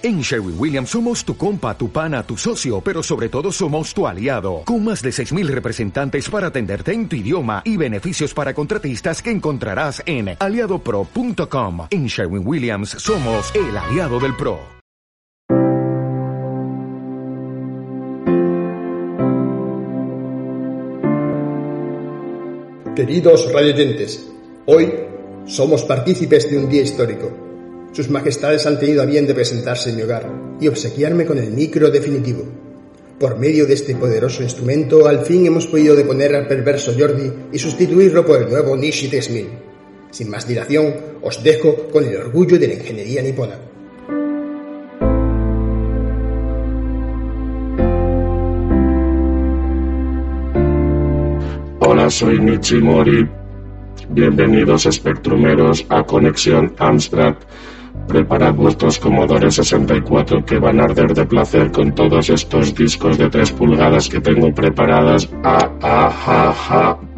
En Sherwin Williams somos tu compa, tu pana, tu socio, pero sobre todo somos tu aliado, con más de 6.000 representantes para atenderte en tu idioma y beneficios para contratistas que encontrarás en aliadopro.com. En Sherwin Williams somos el aliado del PRO. Queridos radioyentes, hoy somos partícipes de un día histórico sus majestades han tenido a bien de presentarse en mi hogar y obsequiarme con el micro definitivo. Por medio de este poderoso instrumento, al fin hemos podido deponer al perverso Jordi y sustituirlo por el nuevo Nishi 3000. Sin más dilación, os dejo con el orgullo de la ingeniería nipona. Hola, soy Nichimori. Bienvenidos espectrumeros a Conexión Amstrad Preparad vuestros Commodore 64 que van a arder de placer con todos estos discos de 3 pulgadas que tengo preparadas. Ah, ah, ja, ja.